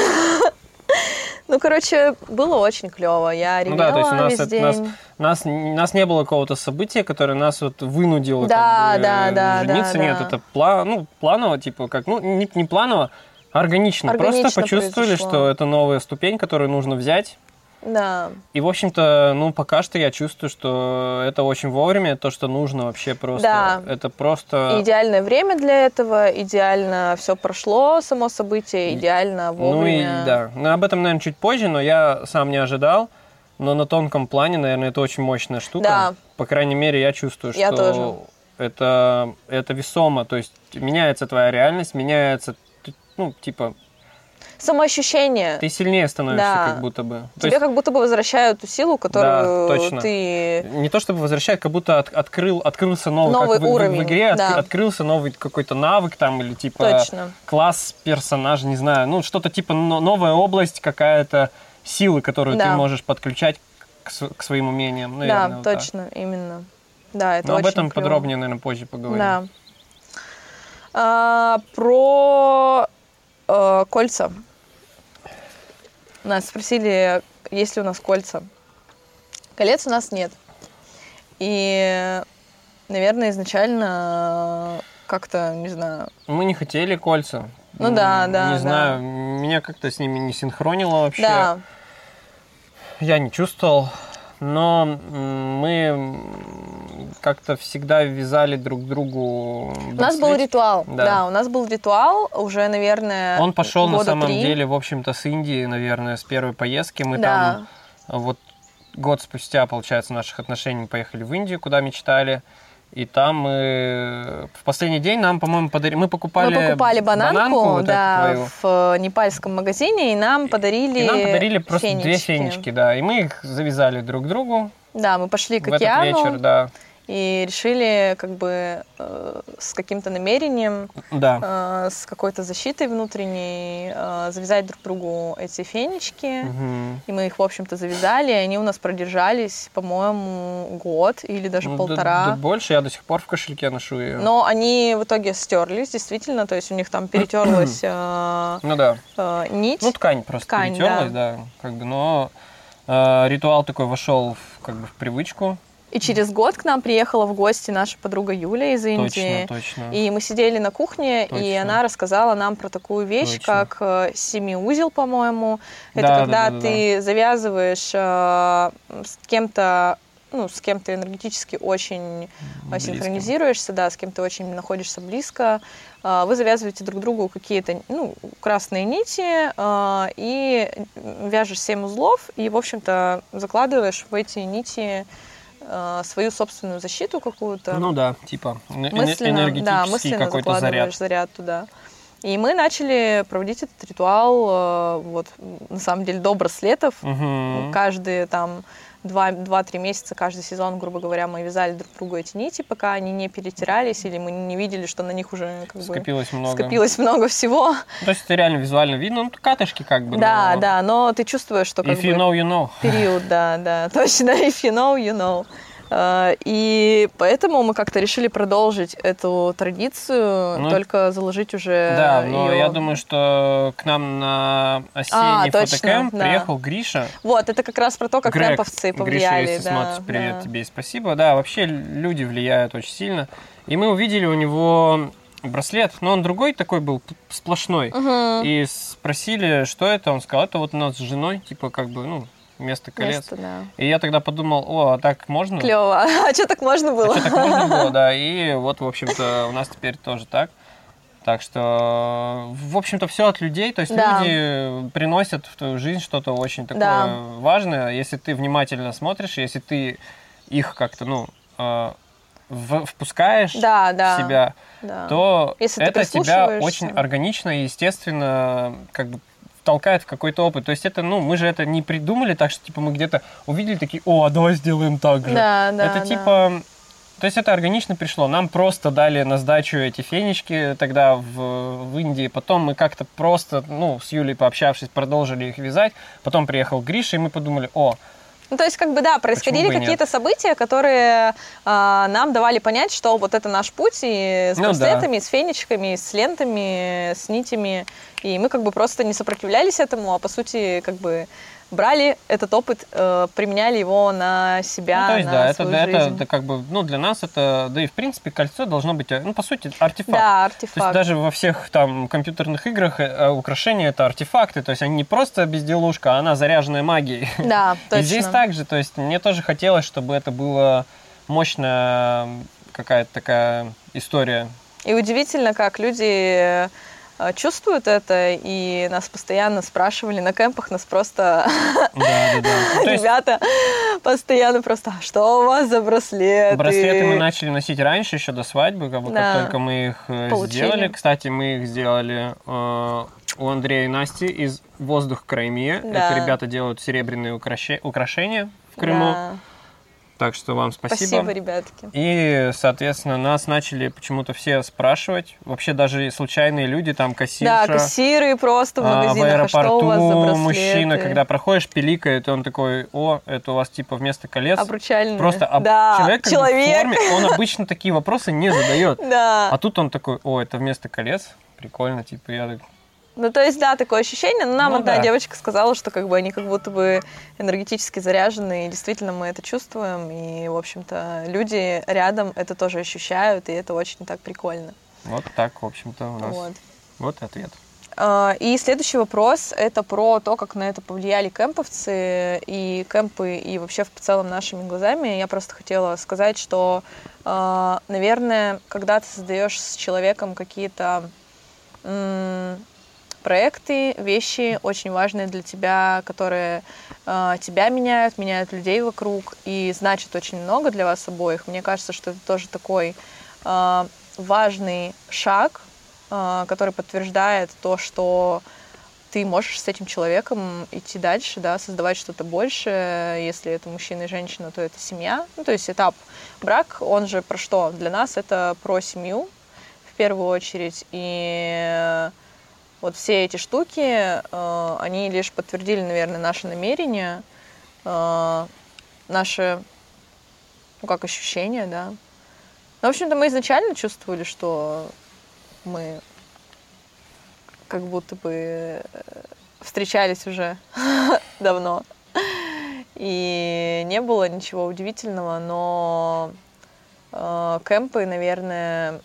[SPEAKER 1] Ну, короче, было очень клево. Я
[SPEAKER 2] Ну
[SPEAKER 1] ревела
[SPEAKER 2] да, то есть у нас, это- нас, нас, нас не было какого-то события, которое нас вот вынудило
[SPEAKER 1] Да,
[SPEAKER 2] как бы,
[SPEAKER 1] да, да,
[SPEAKER 2] жениться.
[SPEAKER 1] да,
[SPEAKER 2] Нет,
[SPEAKER 1] да.
[SPEAKER 2] это пла- ну, планово, типа, как, ну, не, не планово, а органично.
[SPEAKER 1] Органично
[SPEAKER 2] Просто почувствовали,
[SPEAKER 1] произошло.
[SPEAKER 2] что это новая ступень, которую нужно взять.
[SPEAKER 1] Да.
[SPEAKER 2] И, в общем-то, ну, пока что я чувствую, что это очень вовремя, то, что нужно вообще просто.
[SPEAKER 1] Да.
[SPEAKER 2] Это просто...
[SPEAKER 1] Идеальное время для этого, идеально все прошло, само событие, идеально вовремя.
[SPEAKER 2] Ну и да. Ну, об этом, наверное, чуть позже, но я сам не ожидал. Но на тонком плане, наверное, это очень мощная штука.
[SPEAKER 1] Да.
[SPEAKER 2] По крайней мере, я чувствую, что
[SPEAKER 1] Я тоже.
[SPEAKER 2] Это, это весомо. То есть меняется твоя реальность, меняется, ну, типа,
[SPEAKER 1] Самоощущение.
[SPEAKER 2] ты сильнее становишься,
[SPEAKER 1] Да.
[SPEAKER 2] как будто бы. То
[SPEAKER 1] Тебе
[SPEAKER 2] есть
[SPEAKER 1] как будто бы возвращают ту силу, которую
[SPEAKER 2] точно.
[SPEAKER 1] ты...
[SPEAKER 2] не то чтобы возвращает, как будто от- открыл, открылся новый,
[SPEAKER 1] Новый
[SPEAKER 2] как в- в, в
[SPEAKER 1] уровень,
[SPEAKER 2] игре, от-
[SPEAKER 1] да.
[SPEAKER 2] открылся новый какой-то навык там или типа
[SPEAKER 1] Точно.
[SPEAKER 2] класс персонажа, не знаю, ну что-то типа но- новая область какая-то силы, которую ты
[SPEAKER 1] Да.
[SPEAKER 2] можешь подключать к, к своим умениям. Наверное,
[SPEAKER 1] да,
[SPEAKER 2] вот так.
[SPEAKER 1] точно, именно. Да, это
[SPEAKER 2] Но об
[SPEAKER 1] очень
[SPEAKER 2] этом
[SPEAKER 1] клёво.
[SPEAKER 2] подробнее, наверное, позже поговорим.
[SPEAKER 1] Да. А, про э, кольца. Нас спросили, есть ли у нас кольца. Колец у нас нет. И, наверное, изначально как-то, не знаю,
[SPEAKER 2] Мы не хотели кольца.
[SPEAKER 1] Ну да, да,
[SPEAKER 2] Не
[SPEAKER 1] да.
[SPEAKER 2] знаю, меня как-то с ними не синхронило вообще.
[SPEAKER 1] да,
[SPEAKER 2] Я не чувствовал, но мы как-то всегда вязали друг другу
[SPEAKER 1] у нас был ритуал.
[SPEAKER 2] Да.
[SPEAKER 1] Да. у нас был ритуал уже, наверное,
[SPEAKER 2] Он пошел на самом
[SPEAKER 1] три.
[SPEAKER 2] деле, в общем-то, с Индии, наверное, с первой поездки. Мы
[SPEAKER 1] Да.
[SPEAKER 2] там вот год спустя, получается, наших отношений мы поехали в Индию, куда мечтали. И там мы в последний день нам, по-моему, подарили. Мы покупали,
[SPEAKER 1] Мы покупали бананку,
[SPEAKER 2] вот эту
[SPEAKER 1] да, в э, непальском магазине, и нам подарили
[SPEAKER 2] И нам подарили просто
[SPEAKER 1] фенечки.
[SPEAKER 2] две фенечки, да. И мы их завязали друг к другу
[SPEAKER 1] Да, мы пошли к
[SPEAKER 2] в этот
[SPEAKER 1] океану
[SPEAKER 2] вечер, да.
[SPEAKER 1] и решили как бы э, с каким-то намерением,
[SPEAKER 2] Да.
[SPEAKER 1] э, с какой-то защитой внутренней э, завязать друг другу эти фенечки.
[SPEAKER 2] Мгм.
[SPEAKER 1] И мы их, в общем-то, завязали, и они у нас продержались, по-моему, год или даже
[SPEAKER 2] Ну, да-
[SPEAKER 1] полтора.
[SPEAKER 2] да больше, я до сих пор в кошельке ношу ее.
[SPEAKER 1] Но они в итоге стерлись, действительно, то есть у них там перетерлась э,
[SPEAKER 2] Ну да.
[SPEAKER 1] э, нить.
[SPEAKER 2] Ну, ткань просто
[SPEAKER 1] Ткань,
[SPEAKER 2] перетерлась, да. как бы, но э, ритуал такой вошел в, как бы в привычку.
[SPEAKER 1] И через год к нам приехала в гости наша подруга Юля из Индии.
[SPEAKER 2] Точно, точно.
[SPEAKER 1] И мы сидели на кухне, и
[SPEAKER 2] Точно.
[SPEAKER 1] она рассказала нам про такую вещь,
[SPEAKER 2] Точно.
[SPEAKER 1] как э, семиузел, по-моему. Это
[SPEAKER 2] Да,
[SPEAKER 1] когда
[SPEAKER 2] да, да, да,
[SPEAKER 1] ты завязываешь э, с кем-то, ну, с кем ты энергетически очень э,
[SPEAKER 2] Близко.
[SPEAKER 1] синхронизируешься, да, с кем ты очень находишься близко. Э, Вы завязываете друг другу какие-то ну, красные нити э, и вяжешь семь узлов, и, в общем-то, закладываешь в эти нити э, свою собственную защиту какую-то
[SPEAKER 2] Ну да, типа эне-
[SPEAKER 1] мысленно,
[SPEAKER 2] энергетический
[SPEAKER 1] да, мысленно
[SPEAKER 2] какой-то заряд.
[SPEAKER 1] закладываешь заряд туда. И мы начали проводить этот ритуал, э, вот, на самом деле, до браслетов.
[SPEAKER 2] Мгм.
[SPEAKER 1] Каждые там два- два-три месяца, каждый сезон, грубо говоря, мы вязали друг другу эти нити, пока они не перетирались, или мы не видели, что на них уже как бы
[SPEAKER 2] Скопилось много.
[SPEAKER 1] скопилось много всего.
[SPEAKER 2] То есть это реально визуально видно, ну, катышки как бы.
[SPEAKER 1] Да,
[SPEAKER 2] но
[SPEAKER 1] да, но ты чувствуешь, что как
[SPEAKER 2] If
[SPEAKER 1] бы...
[SPEAKER 2] you know, you know.
[SPEAKER 1] период, да, да, точно, if you know, you know. Э, И поэтому мы как-то решили продолжить эту традицию,
[SPEAKER 2] Ну,
[SPEAKER 1] только заложить уже
[SPEAKER 2] Да, но
[SPEAKER 1] её-
[SPEAKER 2] я думаю, что к нам на осенний
[SPEAKER 1] А, точно,
[SPEAKER 2] фотокэмп
[SPEAKER 1] да.
[SPEAKER 2] приехал Гриша.
[SPEAKER 1] Вот, это как раз про то, как
[SPEAKER 2] Грег. Гриша,
[SPEAKER 1] повлияли.
[SPEAKER 2] если
[SPEAKER 1] да,
[SPEAKER 2] смотришь, привет
[SPEAKER 1] да.
[SPEAKER 2] тебе и спасибо. Да, вообще люди влияют очень сильно. И мы увидели у него браслет, но он другой такой был, сплошной.
[SPEAKER 1] Мгм.
[SPEAKER 2] И спросили, что это, он сказал, это вот у нас с женой, типа как бы, ну, вместо колец.
[SPEAKER 1] Место, да.
[SPEAKER 2] И я тогда подумал, о, а так можно?
[SPEAKER 1] Клево. А что так можно было?
[SPEAKER 2] А что, так можно было, да. И вот, в общем-то, у нас теперь тоже так. Так что, в общем-то, все от людей. То есть
[SPEAKER 1] Да.
[SPEAKER 2] люди приносят в твою жизнь что-то очень такое
[SPEAKER 1] Да.
[SPEAKER 2] важное. Если ты внимательно смотришь, если ты их как-то, ну, э, в- впускаешь
[SPEAKER 1] Да, да.
[SPEAKER 2] в себя,
[SPEAKER 1] да.
[SPEAKER 2] то
[SPEAKER 1] Если
[SPEAKER 2] это тебя очень органично и естественно как бы толкает в какой-то опыт. То есть это, ну, мы же это не придумали так, что типа мы где-то увидели такие, о, а давай сделаем так же.
[SPEAKER 1] Да, да,
[SPEAKER 2] это
[SPEAKER 1] да.
[SPEAKER 2] типа, то есть это органично пришло. Нам просто дали на сдачу эти фенечки тогда в, в Индии. Потом мы как-то просто, ну, с Юлей пообщавшись, продолжили их вязать. Потом приехал Гриша, и мы подумали, о,
[SPEAKER 1] Ну, то есть, как бы, да, происходили какие-то события, которые а, нам давали понять, что вот это наш путь, и с
[SPEAKER 2] Ну да.
[SPEAKER 1] и с фенечками, и с лентами, с нитями. И мы как бы просто не сопротивлялись этому, а по сути, как бы брали этот опыт, э, применяли его на себя,
[SPEAKER 2] Ну, то есть,
[SPEAKER 1] на
[SPEAKER 2] да, это,
[SPEAKER 1] свою
[SPEAKER 2] это,
[SPEAKER 1] жизнь.
[SPEAKER 2] это как бы, ну, для нас это, да и в принципе кольцо должно быть, э, ну, по сути, артефакт.
[SPEAKER 1] Да,
[SPEAKER 2] То
[SPEAKER 1] артефакт.
[SPEAKER 2] есть даже во всех там компьютерных играх э, украшения это артефакты, то есть они не просто безделушка, а она заряженная магией.
[SPEAKER 1] Да, точно.
[SPEAKER 2] И здесь также, то есть мне тоже хотелось, чтобы это была мощная какая-то такая история.
[SPEAKER 1] И удивительно, как люди э, чувствуют это, и нас постоянно спрашивали на кемпах, нас просто
[SPEAKER 2] Да, да, да. То есть
[SPEAKER 1] ребята постоянно просто, «А что у вас за браслеты?
[SPEAKER 2] Браслеты мы начали носить раньше, еще до свадьбы, как, бы, как
[SPEAKER 1] Да.
[SPEAKER 2] только мы их э,
[SPEAKER 1] Получили.
[SPEAKER 2] сделали. Кстати, мы их сделали э, у Андрея и Насти из «Воздух Крайме». Это ребята делают серебряные украшения в Крыму.
[SPEAKER 1] Да.
[SPEAKER 2] Так что вам спасибо.
[SPEAKER 1] Спасибо, ребятки.
[SPEAKER 2] И, соответственно, нас начали почему-то все спрашивать. Вообще даже случайные люди, там
[SPEAKER 1] Да,
[SPEAKER 2] кассирша.
[SPEAKER 1] кассиры просто в
[SPEAKER 2] а,
[SPEAKER 1] магазинах, а, что у вас за браслеты?
[SPEAKER 2] мужчина, когда проходишь, пиликает, и он такой, о, это у вас типа вместо колец.
[SPEAKER 1] Обручальные.
[SPEAKER 2] Просто об-
[SPEAKER 1] да.
[SPEAKER 2] человек, как бы,
[SPEAKER 1] человек.
[SPEAKER 2] в форме, он обычно такие вопросы не задает.
[SPEAKER 1] Да.
[SPEAKER 2] А тут он такой, о, это вместо колец, прикольно, типа я так,
[SPEAKER 1] Ну, то есть, да, такое ощущение. Но нам
[SPEAKER 2] Ну,
[SPEAKER 1] одна
[SPEAKER 2] да.
[SPEAKER 1] девочка сказала, что как бы они как будто бы энергетически заряжены, и действительно мы это чувствуем. И, в общем-то, люди рядом это тоже ощущают, и это очень так прикольно.
[SPEAKER 2] вот так, в общем-то, у нас.
[SPEAKER 1] Вот.
[SPEAKER 2] Вот и ответ.
[SPEAKER 1] А, И следующий вопрос — это про то, как на это повлияли кемповцы и кемпы, и вообще в целом нашими глазами. Я просто хотела сказать, что, а, наверное, когда ты создаешь с человеком какие-то проекты, вещи очень важные для тебя, которые а, тебя меняют, меняют людей вокруг и значат очень много для вас обоих. Мне кажется, что это тоже такой а, важный шаг, а, который подтверждает то, что ты можешь с этим человеком идти дальше, да, создавать что-то большее. Если это мужчина и женщина, то это семья. Ну, то есть этап брак, он же про что? Для нас это про семью в первую очередь. И вот все эти штуки, э, они лишь подтвердили, наверное, наше намерение, э, наше, ну, как ощущение, да. Ну, в общем-то, мы изначально чувствовали, что мы как будто бы э, встречались уже давно. И не было ничего удивительного, но э, кемпы, наверное,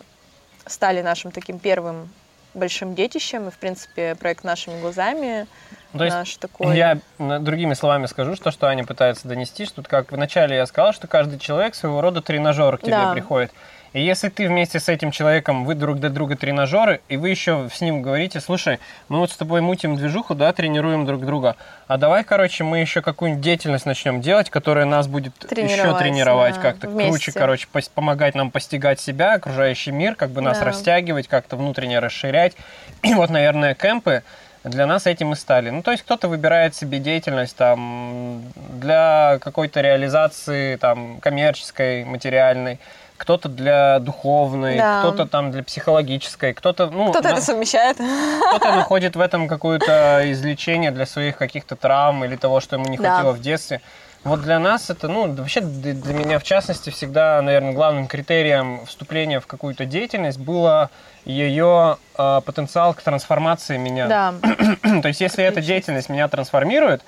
[SPEAKER 1] стали нашим таким первым большим детищем, и, в принципе, проект «Нашими глазами»
[SPEAKER 2] Ну, то есть
[SPEAKER 1] наш такой...
[SPEAKER 2] Я на- другими словами скажу, что, что Аня пытается донести, что как вначале я сказал, что каждый человек своего рода тренажер к тебе
[SPEAKER 1] Да.
[SPEAKER 2] приходит. И если ты вместе с этим человеком, вы друг для друга тренажеры, и вы еще с ним говорите, слушай, мы вот с тобой мутим движуху, да, тренируем друг друга, а давай, короче, мы еще какую-нибудь деятельность начнем делать, которая нас будет еще
[SPEAKER 1] Тренировать, да,
[SPEAKER 2] как-то круче,
[SPEAKER 1] вместе.
[SPEAKER 2] короче, пос- помогать нам постигать себя, окружающий мир, как бы нас
[SPEAKER 1] Да.
[SPEAKER 2] растягивать, как-то внутренне расширять. И вот, наверное, кемпы для нас этим и стали. Ну, то есть кто-то выбирает себе деятельность там для какой-то реализации там коммерческой, материальной, кто-то для духовной,
[SPEAKER 1] Да.
[SPEAKER 2] кто-то там для психологической, кто-то, ну,
[SPEAKER 1] Кто-то
[SPEAKER 2] на-
[SPEAKER 1] это совмещает.
[SPEAKER 2] кто-то находит в этом какое-то излечение для своих каких-то травм или того, что ему не
[SPEAKER 1] Да.
[SPEAKER 2] хватило в детстве. Вот для нас это, ну, вообще для меня в частности всегда, наверное, главным критерием вступления в какую-то деятельность было ее э, потенциал к трансформации меня.
[SPEAKER 1] Да,
[SPEAKER 2] То есть если эта деятельность меня трансформирует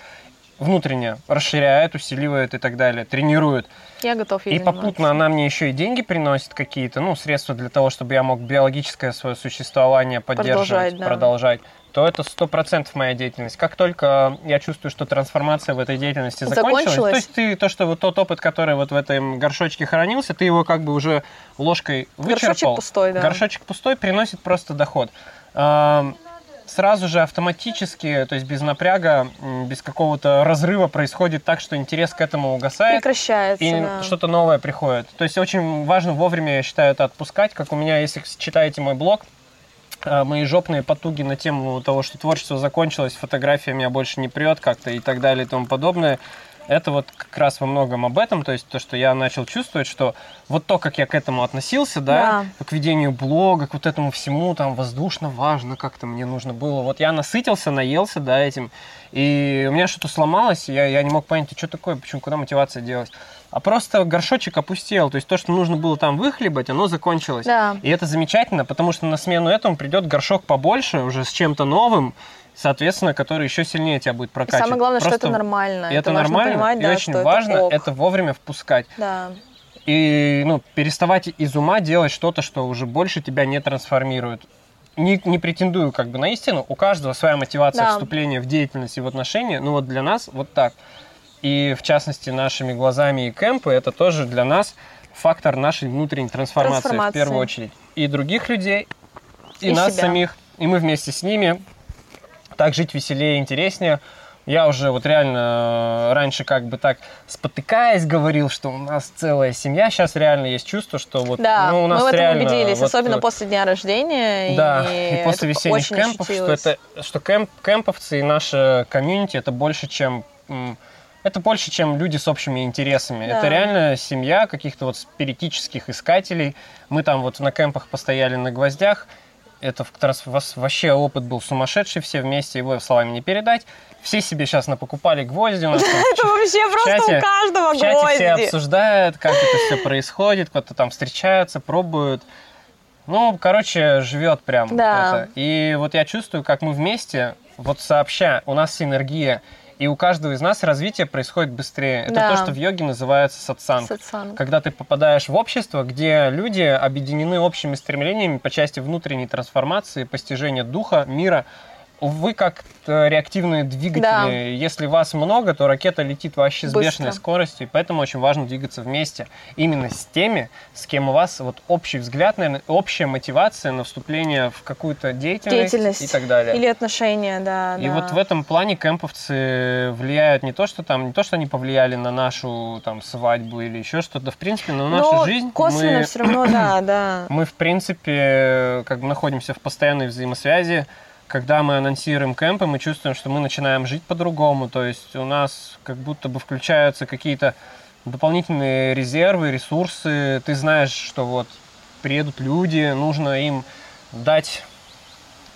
[SPEAKER 2] внутренне, расширяет, усиливает и так далее, тренирует,
[SPEAKER 1] я готов ей
[SPEAKER 2] и
[SPEAKER 1] заниматься.
[SPEAKER 2] попутно она мне еще и деньги приносит какие-то, ну, средства для того, чтобы я мог биологическое свое существование поддерживать,
[SPEAKER 1] Продолжать, да.
[SPEAKER 2] продолжать, то это сто процентов моя деятельность. Как только я чувствую, что трансформация в этой деятельности закончилась,
[SPEAKER 1] Закончилась?
[SPEAKER 2] то есть ты то, что вот тот опыт, который вот в этом горшочке хранился, ты его как бы уже ложкой вычерпал.
[SPEAKER 1] Горшочек пустой, да.
[SPEAKER 2] Горшочек пустой приносит просто доход. Сразу же автоматически, то есть без напряга, без какого-то разрыва происходит так, что интерес к этому угасает
[SPEAKER 1] Прекращается,
[SPEAKER 2] и
[SPEAKER 1] да.
[SPEAKER 2] что-то новое приходит. То есть очень важно вовремя, я считаю, это отпускать. Как у меня, если читаете мой блог, э, мои жопные потуги на тему того, что творчество закончилось, фотография меня больше не прет как-то и так далее и тому подобное. Это вот как раз во многом об этом, то есть то, что я начал чувствовать, что вот то, как я к этому относился, да,
[SPEAKER 1] Да.
[SPEAKER 2] к ведению блога, к вот этому всему, там, воздушно, важно, как-то мне нужно было. Вот я насытился, наелся, да, этим, и у меня что-то сломалось, я, я не мог понять, что такое, почему, куда мотивация делась. А просто горшочек опустел, то есть то, что нужно было там выхлебать, оно закончилось.
[SPEAKER 1] Да.
[SPEAKER 2] И это замечательно, потому что на смену этому придет горшок побольше, уже с чем-то новым, соответственно, который еще сильнее тебя будет
[SPEAKER 1] И
[SPEAKER 2] прокачивать.
[SPEAKER 1] самое главное, что
[SPEAKER 2] Просто-
[SPEAKER 1] это нормально.
[SPEAKER 2] и это,
[SPEAKER 1] важно
[SPEAKER 2] нормально,
[SPEAKER 1] понимать,
[SPEAKER 2] и
[SPEAKER 1] да,
[SPEAKER 2] очень
[SPEAKER 1] что
[SPEAKER 2] важно
[SPEAKER 1] это, ок.
[SPEAKER 2] это вовремя впускать.
[SPEAKER 1] Да.
[SPEAKER 2] И ну, переставать из ума делать что-то, что уже больше тебя не трансформирует. Не, не претендую как бы на истину, у каждого своя мотивация
[SPEAKER 1] Да.
[SPEAKER 2] вступления в деятельность и в отношения, ну вот для нас вот так. И в частности нашими глазами и кемпы это тоже для нас фактор нашей внутренней трансформации, в
[SPEAKER 1] Трансформации.
[SPEAKER 2] первую очередь. И других людей, и,
[SPEAKER 1] И
[SPEAKER 2] нас
[SPEAKER 1] себя.
[SPEAKER 2] самих, и мы вместе с ними. Так жить веселее, интереснее. Я уже вот реально э, раньше как бы так спотыкаясь говорил, что у нас целая семья. Сейчас реально есть чувство, что вот
[SPEAKER 1] Да,
[SPEAKER 2] ну, у нас
[SPEAKER 1] мы в этом
[SPEAKER 2] реально
[SPEAKER 1] убедились,
[SPEAKER 2] вот,
[SPEAKER 1] особенно
[SPEAKER 2] э,
[SPEAKER 1] после дня рождения.
[SPEAKER 2] да,
[SPEAKER 1] и,
[SPEAKER 2] и, после весенних
[SPEAKER 1] очень
[SPEAKER 2] кемпов, что
[SPEAKER 1] ощутилось.
[SPEAKER 2] это, что кемп, кемповцы и наше комьюнити это больше, чем это больше, чем люди с общими интересами.
[SPEAKER 1] Да.
[SPEAKER 2] Это реально семья каких-то вот спиритических искателей. Мы там вот на кемпах постояли на гвоздях. Это трans- вос- вообще опыт был сумасшедший, все вместе его словами не передать. Все себе сейчас напокупали гвозди у нас.
[SPEAKER 1] Это вообще просто у каждого
[SPEAKER 2] в чате все
[SPEAKER 1] гвозди.
[SPEAKER 2] обсуждают, как это все происходит, кто-то там встречаются, пробуют. Ну, короче, живет прям
[SPEAKER 1] Да.
[SPEAKER 2] это. И вот я чувствую, как мы вместе, вот сообща, у нас синергия, и у каждого из нас развитие происходит быстрее. Это
[SPEAKER 1] Да.
[SPEAKER 2] то, что в йоге называется сатсанг.
[SPEAKER 1] Сатсанг.
[SPEAKER 2] Когда ты попадаешь в общество, где люди объединены общими стремлениями по части внутренней трансформации, постижения духа, мира, вы как э, реактивные двигатели.
[SPEAKER 1] Да.
[SPEAKER 2] Если вас много, то ракета летит вообще с
[SPEAKER 1] Быстро.
[SPEAKER 2] бешеной скоростью, и поэтому очень важно двигаться вместе. Именно с теми, с кем у вас вот общий взгляд, наверное, общая мотивация на вступление в какую-то деятельность,
[SPEAKER 1] Деятельность.
[SPEAKER 2] и так далее.
[SPEAKER 1] Или отношения, да.
[SPEAKER 2] И
[SPEAKER 1] да.
[SPEAKER 2] вот в этом плане кемповцы влияют не то, что там, не то, что они повлияли на нашу там свадьбу или еще что-то, в принципе, на нашу
[SPEAKER 1] Но
[SPEAKER 2] жизнь.
[SPEAKER 1] косвенно
[SPEAKER 2] мы,
[SPEAKER 1] все равно, да, да.
[SPEAKER 2] мы, в принципе, как бы находимся в постоянной взаимосвязи. Когда мы анонсируем кемпы, мы чувствуем, что мы начинаем жить по-другому. То есть у нас как будто бы включаются какие-то дополнительные резервы, ресурсы. Ты знаешь, что вот приедут люди, нужно им дать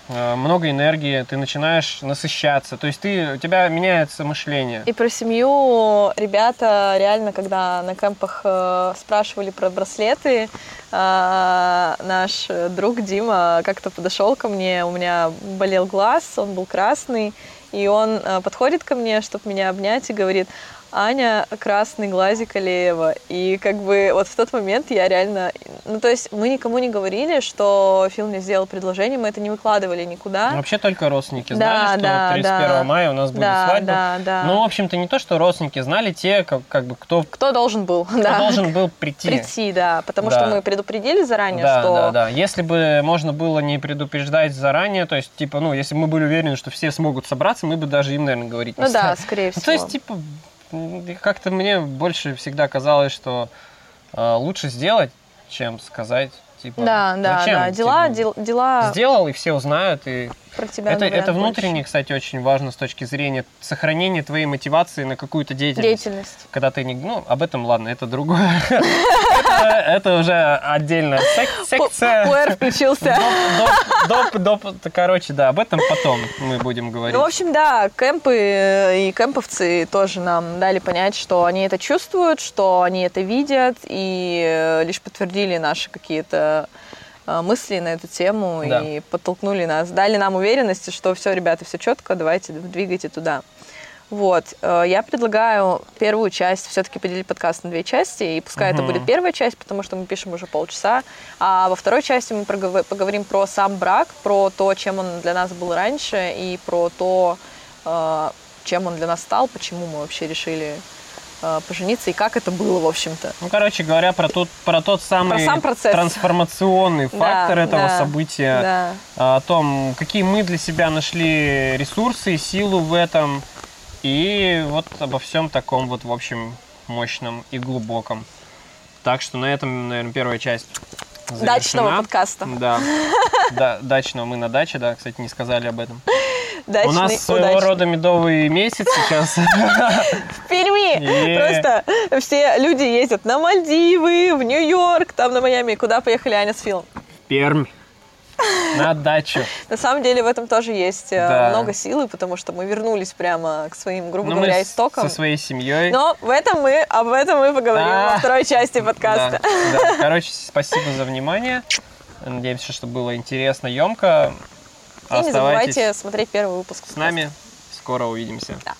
[SPEAKER 2] много энергии, ты начинаешь насыщаться. То есть ты, у тебя меняется мышление.
[SPEAKER 1] И про семью ребята реально, когда на кемпах э, спрашивали про браслеты, э, наш друг Дима как-то подошел ко мне, у меня болел глаз, он был красный, и он э, подходит ко мне, чтобы меня обнять, и говорит, Аня, красный глазик Алеева. И как бы вот в тот момент я реально... Ну, то есть мы никому не говорили, что Фил мне сделал предложение, мы это не выкладывали никуда.
[SPEAKER 2] Вообще только родственники
[SPEAKER 1] Да,
[SPEAKER 2] знали, что
[SPEAKER 1] да,
[SPEAKER 2] 31
[SPEAKER 1] да.
[SPEAKER 2] мая у нас будет
[SPEAKER 1] Да,
[SPEAKER 2] свадьба.
[SPEAKER 1] да, да.
[SPEAKER 2] Ну, в общем-то, не то, что родственники знали, те, как, как бы, кто, кто
[SPEAKER 1] Кто должен был? да.
[SPEAKER 2] должен был прийти.
[SPEAKER 1] прийти, да, потому
[SPEAKER 2] Да.
[SPEAKER 1] что мы предупредили заранее,
[SPEAKER 2] Да,
[SPEAKER 1] что
[SPEAKER 2] да, да. Если бы можно было не предупреждать заранее, то есть, типа, ну, если бы мы были уверены, что все смогут собраться, мы бы даже им, наверное, говорить не
[SPEAKER 1] ну да,
[SPEAKER 2] стали.
[SPEAKER 1] скорее
[SPEAKER 2] Ну,
[SPEAKER 1] всего.
[SPEAKER 2] то есть, типа, как-то мне больше всегда казалось, что э, лучше сделать, чем сказать, типа,
[SPEAKER 1] да, да,
[SPEAKER 2] зачем?
[SPEAKER 1] да, дела,
[SPEAKER 2] Типа,
[SPEAKER 1] дел- дела
[SPEAKER 2] Сделал, и все узнают, и
[SPEAKER 1] про тебя
[SPEAKER 2] это,
[SPEAKER 1] говорят
[SPEAKER 2] это
[SPEAKER 1] больше.
[SPEAKER 2] внутренне, кстати, очень важно с точки зрения сохранения твоей мотивации на какую-то деятельность.
[SPEAKER 1] деятельность.
[SPEAKER 2] Когда ты не... Ну, об этом, ладно, это другое. Это- уже отдельная сек- секция.
[SPEAKER 1] Пуэр включился.
[SPEAKER 2] Доп, доп, доп, доп, короче, да, об этом потом мы будем говорить.
[SPEAKER 1] Ну, в общем, да, кемпы э, и кемповцы тоже нам дали понять, что они это чувствуют, что они это видят, и э, лишь подтвердили наши какие-то э, мысли на эту тему
[SPEAKER 2] Да.
[SPEAKER 1] и подтолкнули нас, дали нам уверенности, что все, ребята, все четко, давайте двигайте туда. Вот, э, я предлагаю первую часть все-таки поделить подкаст на две части, и пускай это
[SPEAKER 2] Мгм.
[SPEAKER 1] будет первая часть, потому что мы пишем уже полчаса, а во второй части мы поговорим про сам брак, про то, чем он для нас был раньше, и про то, э, чем он для нас стал, почему мы вообще решили пожениться, и как это было, в общем-то.
[SPEAKER 2] Ну, короче говоря, про тот, про тот самый
[SPEAKER 1] Про сам процесс.
[SPEAKER 2] трансформационный
[SPEAKER 1] Да,
[SPEAKER 2] фактор этого
[SPEAKER 1] да,
[SPEAKER 2] события,
[SPEAKER 1] Да.
[SPEAKER 2] а, о том, какие мы для себя нашли ресурсы и силу в этом, и вот обо всем таком вот, в общем, мощном и глубоком. Так что на этом, наверное, первая часть
[SPEAKER 1] Дачного
[SPEAKER 2] завершена.
[SPEAKER 1] подкаста.
[SPEAKER 2] Да. да, дачного мы на даче, да, кстати, не сказали об этом.
[SPEAKER 1] Дачный,
[SPEAKER 2] У нас своего
[SPEAKER 1] удачный.
[SPEAKER 2] рода медовый месяц сейчас.
[SPEAKER 1] В Перми просто все люди ездят на Мальдивы, в Нью-Йорк, там на Майами. Куда поехали Аня с Филом?
[SPEAKER 2] Пермь. На дачу.
[SPEAKER 1] На самом деле в этом тоже есть э,
[SPEAKER 2] Да.
[SPEAKER 1] много силы, потому что мы вернулись прямо к своим, грубо
[SPEAKER 2] Ну, мы
[SPEAKER 1] говоря, истокам.
[SPEAKER 2] со своей семьей.
[SPEAKER 1] Но в этом мы, об этом мы поговорим
[SPEAKER 2] А.
[SPEAKER 1] во второй части подкаста.
[SPEAKER 2] Да, да. Короче, спасибо за внимание. Надеемся, что было интересно, емко.
[SPEAKER 1] И не забывайте смотреть первый выпуск.
[SPEAKER 2] с нами. Скоро увидимся.
[SPEAKER 1] Да.